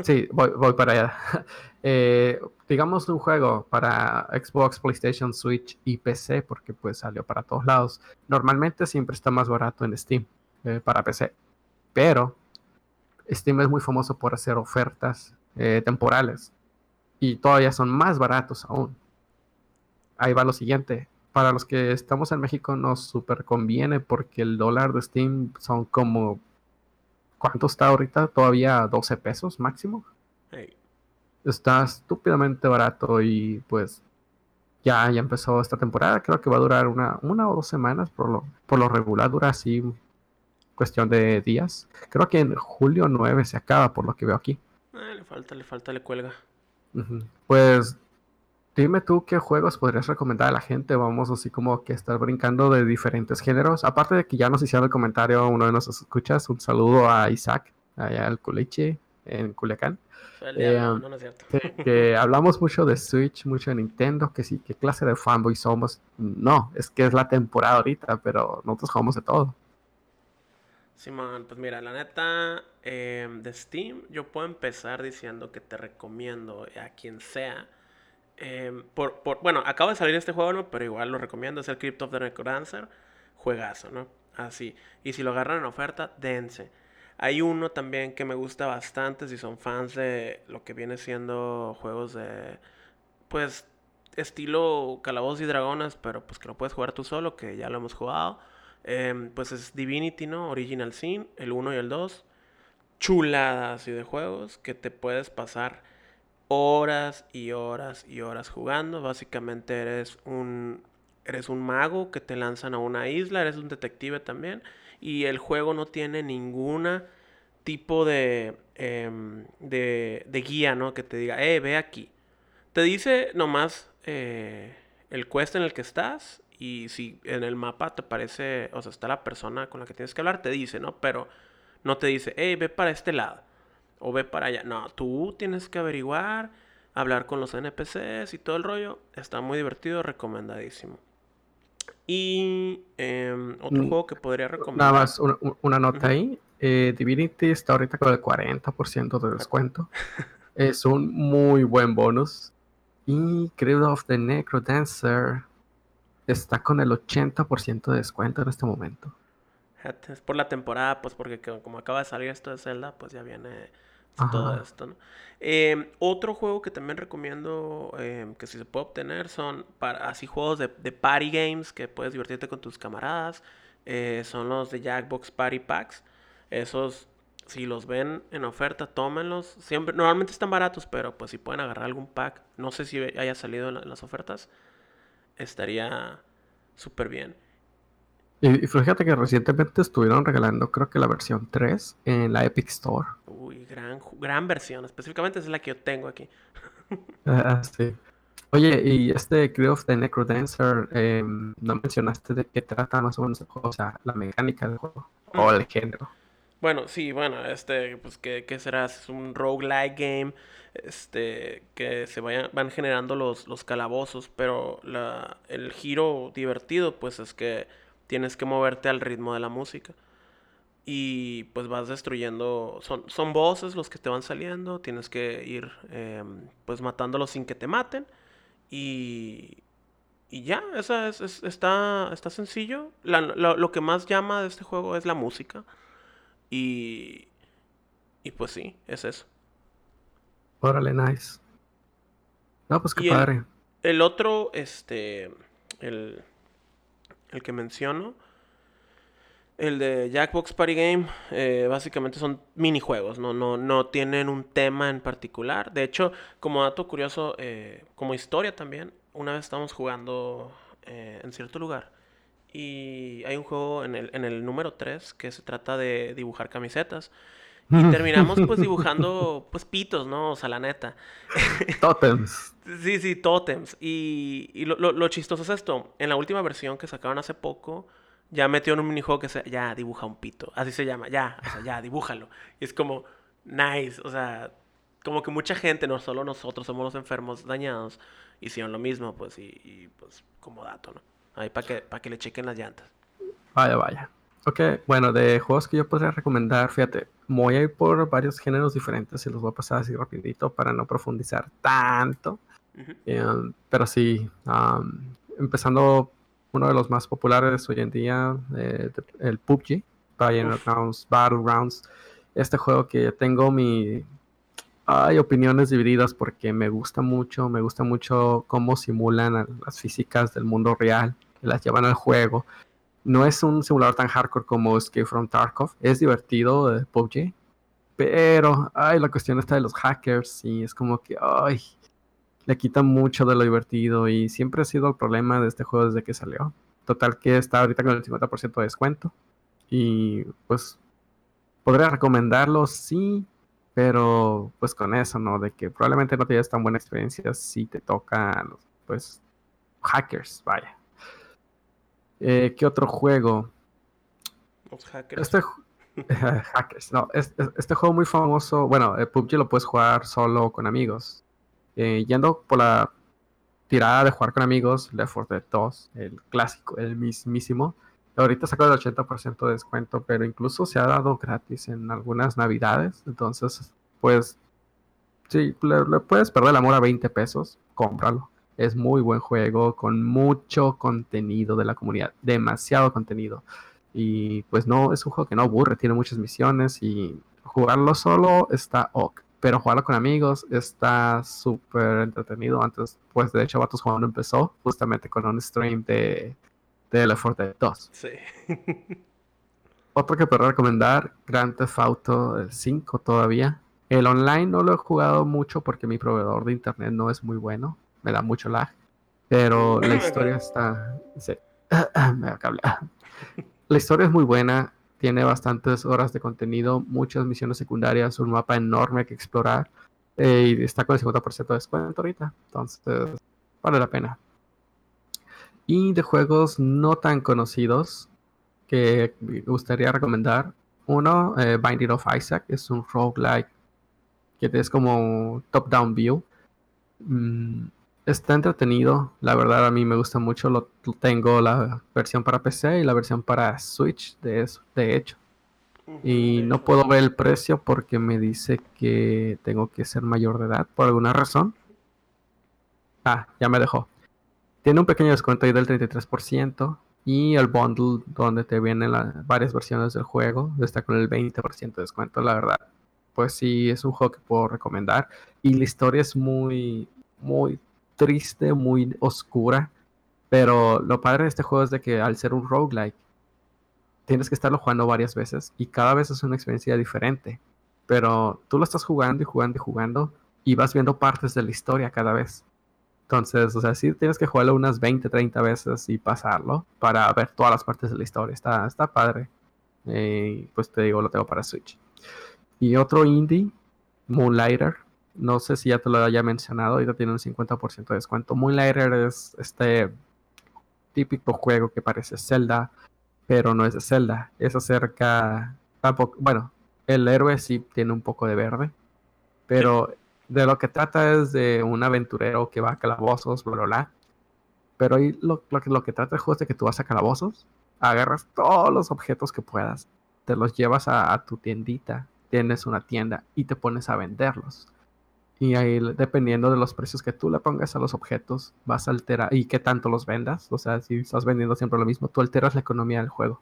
sí, voy, voy para allá. Eh, digamos un juego para Xbox, PlayStation, Switch y PC, porque pues salió para todos lados. Normalmente siempre está más barato en Steam eh, para PC, pero Steam es muy famoso por hacer ofertas eh, temporales y todavía son más baratos aún. Ahí va lo siguiente. Para los que estamos en México nos super conviene porque el dólar de Steam son como... ¿Cuánto está ahorita? Todavía 12 pesos máximo. Está estúpidamente barato y pues ya, ya empezó esta temporada. Creo que va a durar una, una o dos semanas. Por lo, por lo regular dura así cuestión de días. Creo que en julio 9 se acaba por lo que veo aquí. Eh, le falta, le falta, le cuelga. Pues dime tú qué juegos podrías recomendar a la gente. Vamos así como que estar brincando de diferentes géneros. Aparte de que ya nos hicieron el comentario uno de nuestros escuchas, un saludo a Isaac, allá al Culeche, en Culiacán. Eh, no, no es cierto. Que, hablamos mucho de Switch, mucho de Nintendo, que sí, qué clase de fanboy somos. No, es que es la temporada ahorita, pero nosotros jugamos de todo. Simón, pues mira, la neta, em, de Steam, yo puedo empezar diciendo que te recomiendo a quien sea. Em, por, por, bueno, acaba de salir este juego, ¿no? Pero igual lo recomiendo, es el Crypt of the Necrodancer. Juegazo, ¿no? Así. Y si lo agarran en oferta, dense. Hay uno también que me gusta bastante si son fans de lo que viene siendo juegos de, pues, estilo calabozos y dragones, pero pues que lo puedes jugar tú solo, que ya lo hemos jugado. Em, pues es Divinity, ¿no? Original Sin, el 1 y el 2. Chuladas y de juegos que te puedes pasar horas y horas y horas jugando. Básicamente eres un, eres un mago que te lanzan a una isla, eres un detective también y el juego no tiene ninguna tipo de, em, de, de, guía, ¿no? Que te diga, eh, ve aquí. Te dice nomás eh, el quest en el que estás y si en el mapa te parece, o sea, está la persona con la que tienes que hablar, te dice, ¿no? Pero no te dice, hey, ve para este lado o ve para allá. No, tú tienes que averiguar, hablar con los NPCs y todo el rollo. Está muy divertido, recomendadísimo. Y em, otro mm, juego que podría recomendar. Nada más una, nota ahí. Eh, Divinity está ahorita con el 40% de descuento. es un muy buen bonus. Y Crypt of the Necrodancer está con el 80% de descuento en este momento. Es por la temporada, pues porque como acaba de salir esto de Zelda, pues ya viene todo esto, ¿no? Em, otro juego que también recomiendo em, que si se puede obtener son para, así juegos de, party games que puedes divertirte con tus camaradas. Eh, son los de Jackbox Party Packs. Esos, si los ven en oferta, tómenlos. Siempre, normalmente están baratos, pero pues si pueden agarrar algún pack, no sé si haya salido en las ofertas, estaría súper bien. Y, fíjate que recientemente estuvieron regalando, creo que la versión 3 en la Epic Store. Uy, gran, gran versión. Específicamente es la que yo tengo aquí. Ah, sí. Oye, y este Crew of the Necrodancer, eh, ¿no mencionaste de qué trata más o menos el juego? O sea, la mecánica del juego o el género. Bueno, sí, bueno, este, pues, ¿qué, qué será? Es un roguelike game, este, que se vayan, van generando los, los calabozos, pero la, el giro divertido, pues, es que tienes que moverte al ritmo de la música. Y pues vas destruyendo, son, son voces los que te van saliendo, tienes que ir em, pues matándolos sin que te maten. Y, y ya, esa es, está, está sencillo. lo que más llama de este juego es la música. Y, y pues sí, es eso. Órale, nice. No, pues qué padre. el, otro, este, el, el que menciono. El de Jackbox Party Game, eh, básicamente son minijuegos, ¿no? No, no tienen un tema en particular. De hecho, como dato curioso, eh, como historia también, una vez estábamos jugando eh, en cierto lugar y hay un juego en el, en el número 3 que se trata de dibujar camisetas. Y terminamos pues dibujando pues pitos, ¿no? O sea, la neta. Totems. sí, sí, totems. Y, y lo, lo, chistoso es esto. En la última versión que sacaron hace poco, ya metió en un minijuego que se ya dibuja un pito. Así se llama, ya, o sea, ya, dibújalo. Y es como, nice, o sea, como que mucha gente, no solo nosotros somos los enfermos dañados, hicieron lo mismo, pues, y, y pues como dato, ¿no? Ahí para que, para que le chequen las llantas. Vaya, vaya. Ok, bueno, de juegos que yo podría recomendar, fíjate, voy a ir por varios géneros diferentes y los voy a pasar así rapidito para no profundizar tanto. Em, pero sí, empezando uno de los más populares hoy en día, eh, el PUBG, Battlegrounds, Battlegrounds. Este juego que tengo mi... Hay opiniones divididas porque me gusta mucho, me gusta mucho cómo simulan las físicas del mundo real, las llevan al juego no es un simulador tan hardcore como Escape from Tarkov. Es divertido de PUBG. Pero, ay, la cuestión está de los hackers y es como que, ay, le quita mucho de lo divertido y siempre ha sido el problema de este juego desde que salió. Total que está ahorita con el 50% de descuento. Y pues podría recomendarlo, sí, pero pues con eso, ¿no? De que probablemente no tienes tan buena experiencia si te toca, pues, hackers, vaya. Eh, ¿Qué otro juego? Los hackers. Este, hackers. No, este juego muy famoso. Bueno, el PUBG lo puedes jugar solo con amigos. Eh, yendo por la tirada de jugar con amigos, Left 4 Dead 2, el clásico, el mismísimo. Ahorita sacó el 80% de descuento, pero incluso se ha dado gratis en algunas navidades. Entonces, pues, sí, le, puedes perder el amor a 20 pesos, cómpralo. Es muy buen juego, con mucho contenido de la comunidad, demasiado contenido. Y pues no, es un juego que no aburre, tiene muchas misiones y jugarlo solo está ok. Pero jugarlo con amigos está súper entretenido. Antes, pues de hecho, Vatos jugando empezó justamente con un stream de, de 4 Dead 2. Sí. Otro que puedo recomendar, Grand Theft Auto 5 todavía. El online no lo he jugado mucho porque mi proveedor de internet no es muy bueno. Me da mucho lag. Pero la historia está... Sí. me. La historia es muy buena tiene bastantes horas de contenido, muchas misiones secundarias, un mapa enorme que explorar eh, y está con el 50% de descuento ahorita. Entonces, vale la pena. Y de juegos no tan conocidos que me gustaría recomendar. Uno, eh, Binding of Isaac, es un roguelike que es como top-down view. Mm, está entretenido, la verdad a mí me gusta mucho, lo, tengo la versión para PC y la versión para Switch de eso, de hecho. Y no puedo ver el precio porque me dice que tengo que ser mayor de edad por alguna razón. Ah, ya me dejó. Tiene un pequeño descuento ahí del 33% y el bundle donde te vienen las varias versiones del juego está con el 20% de descuento, la verdad. Pues sí, es un juego que puedo recomendar y la historia es muy, muy triste, muy oscura. Pero lo padre de este juego es de que al ser un roguelike, tienes que estarlo jugando varias veces y cada vez es una experiencia diferente. Pero tú lo estás jugando y jugando y jugando y vas viendo partes de la historia cada vez. Entonces, o sea, sí tienes que jugarlo unas 20, 30 veces y pasarlo para ver todas las partes de la historia. Está, está padre. Eh, pues te digo, lo tengo para Switch. Y otro indie, Moonlighter. No sé si ya te lo haya mencionado, ahorita tiene un 50% de descuento. Moonlighter es este típico juego que parece Zelda, pero no es de Zelda. Es acerca. Bueno, el héroe sí tiene un poco de verde, pero de lo que trata es de un aventurero que va a calabozos, bla, bla, bla. Pero ahí lo, que, lo que trata el juego es de que tú vas a calabozos, agarras todos los objetos que puedas, te los llevas a tu tiendita, tienes una tienda y te pones a venderlos. Y ahí, dependiendo de los precios que tú le pongas a los objetos, vas a alterar y qué tanto los vendas. O sea, si estás vendiendo siempre lo mismo, tú alteras la economía del juego.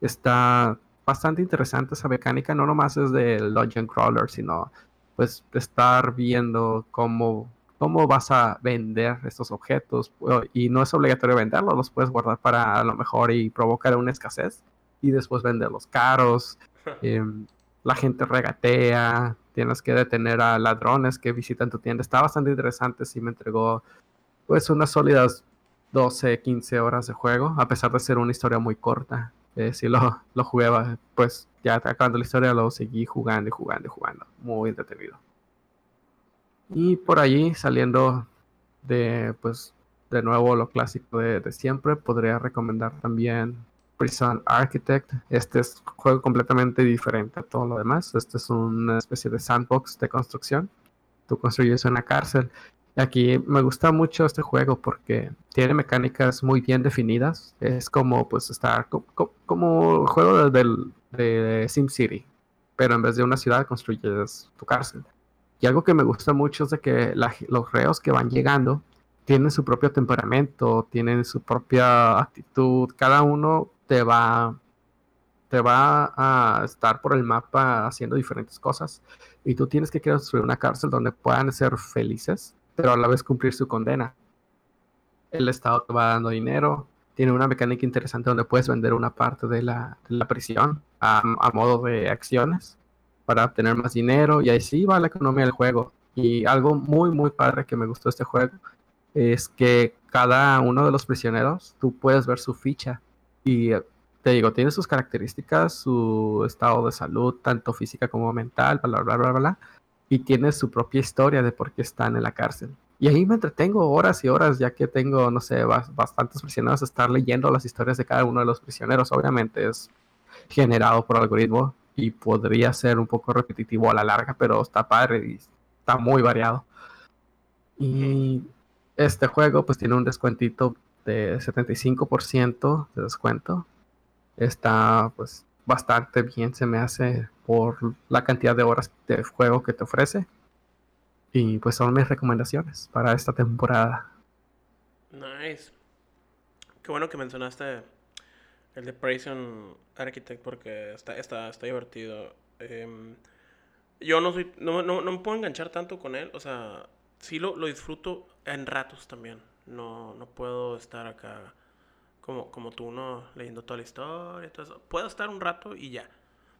Está bastante interesante esa mecánica, no nomás es del Dungeon Crawler, sino pues estar viendo cómo, cómo vas a vender estos objetos. Y no es obligatorio venderlos, los puedes guardar para a lo mejor y provocar una escasez y después venderlos caros. Em, la gente regatea, tienes que detener a ladrones que visitan tu tienda. Está bastante interesante, sí me entregó pues unas sólidas 12, 15 horas de juego, a pesar de ser una historia muy corta. Eh, si lo, lo jugué, pues ya acabando la historia lo seguí jugando y jugando y jugando. Muy entretenido. Y por allí, saliendo de, pues, de nuevo lo clásico de, de siempre, podría recomendar también Prison Architect. Este es un juego completamente diferente a todo lo demás. Este es una especie de sandbox de construcción. Tú construyes una cárcel. Aquí me gusta mucho este juego porque tiene mecánicas muy bien definidas. Es como pues estar como, el juego de, de, SimCity, pero en vez de una ciudad construyes tu cárcel. Y algo que me gusta mucho es que los reos que van llegando tienen su propio temperamento, tienen su propia actitud. Cada uno te va, te va a estar por el mapa haciendo diferentes cosas y tú tienes que construir una cárcel donde puedan ser felices, pero a la vez cumplir su condena. El Estado te va dando dinero, tiene una mecánica interesante donde puedes vender una parte de la, prisión a, a, modo de acciones para obtener más dinero y así va la economía del juego. Y algo muy, muy padre que me gustó de este juego es que cada uno de los prisioneros, tú puedes ver su ficha y eh, te digo, tiene sus características, su estado de salud, tanto física como mental, bla, bla, bla, bla, y tiene su propia historia de por qué están en la cárcel. Y ahí me entretengo horas y horas, ya que tengo, no sé, bastantes prisioneros, estar leyendo las historias de cada uno de los prisioneros. Obviamente es, generado por algoritmo y podría ser un poco repetitivo a la larga, pero está padre y está muy variado. Y este juego pues tiene un descuentito de 75% de descuento. Está pues bastante bien, se me hace por la cantidad de horas de juego que te ofrece. Y pues son mis recomendaciones para esta temporada. Nice. Qué bueno que mencionaste el de Prison Architect porque está, está, está divertido. Em, yo no soy, no, no, no, me puedo enganchar tanto con él. O sea, sí lo, lo disfruto en ratos también. No, no puedo estar acá como, como tú, ¿no? Leyendo toda la historia y todo eso. Puedo estar un rato y ya.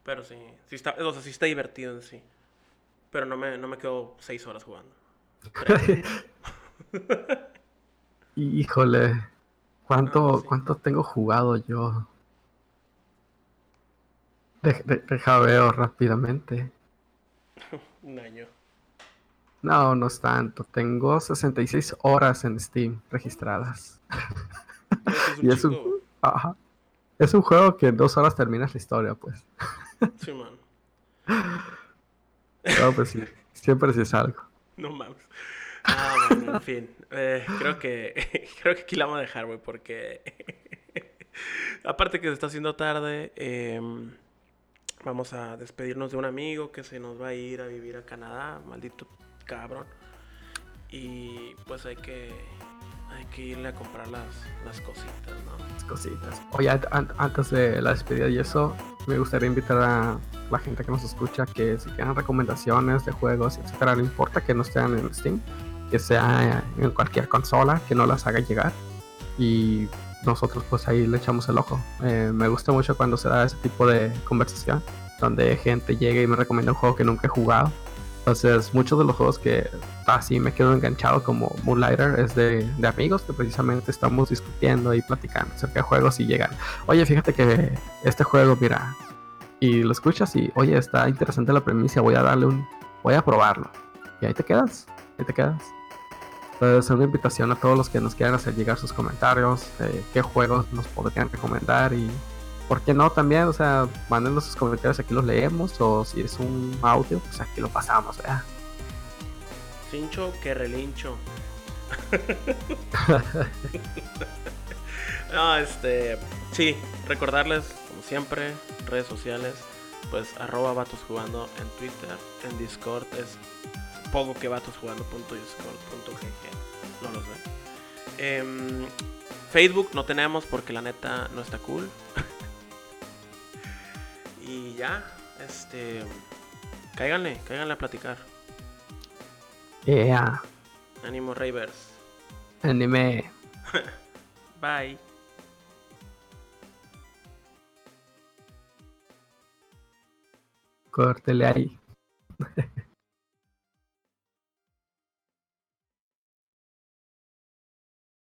Pero sí, sí está, o sea, sí está divertido en sí. Pero no me, no me quedo seis horas jugando. Híjole, ¿cuánto, ¿cuánto tengo jugado yo? deja veo rápidamente. Un año. No, no es tanto. Tengo 66 horas en Steam registradas. Es y es un, es un juego que en dos horas terminas la historia, pues. Sí, man. No, pues sí. Siempre sí es algo. No mames. Ah, bueno, en fin. Eh, creo que creo que aquí la vamos a dejar, güey, porque aparte que se está haciendo tarde, em, vamos a despedirnos de un amigo que se nos va a ir a vivir a Canadá, maldito cabrón. Y pues hay que hay que irle a comprar las, las cositas, ¿no? Las cositas. Oye, antes de la despedida y eso, me gustaría invitar a la gente que nos escucha que si quieren recomendaciones de juegos, etcétera, no importa que no estén en Steam, que sea en cualquier consola, que no las haga llegar. Y nosotros pues ahí le echamos el ojo. Eh, me gusta mucho cuando se da ese tipo de conversación, donde gente llega y me recomienda un juego que nunca he jugado entonces, muchos de los juegos que así me quedo enganchado como Moonlighter es de, amigos que precisamente estamos discutiendo y platicando acerca de juegos y llegan. Oye, fíjate que este juego, mira, y lo escuchas y, oye, está interesante la premisa, voy a darle un, voy a probarlo. Y ahí te quedas, ahí te quedas. Entonces, una invitación a todos los que nos quieran hacer llegar sus comentarios, qué juegos nos podrían recomendar y ¿por qué no también? O sea, mándenos sus comentarios, aquí los leemos, o si es un audio, pues aquí lo pasamos, ¿verdad? Cincho que relincho. no, este, sí, recordarles, como siempre, redes sociales, pues arroba vatos jugando en Twitter, en Discord es poco que no los sé. Em, Facebook no tenemos porque la neta no está cool. Y ya, este. Cáiganle, cáiganle a platicar. Yeah. Ánimo Ravers. Anime. Bye. Córtele ahí.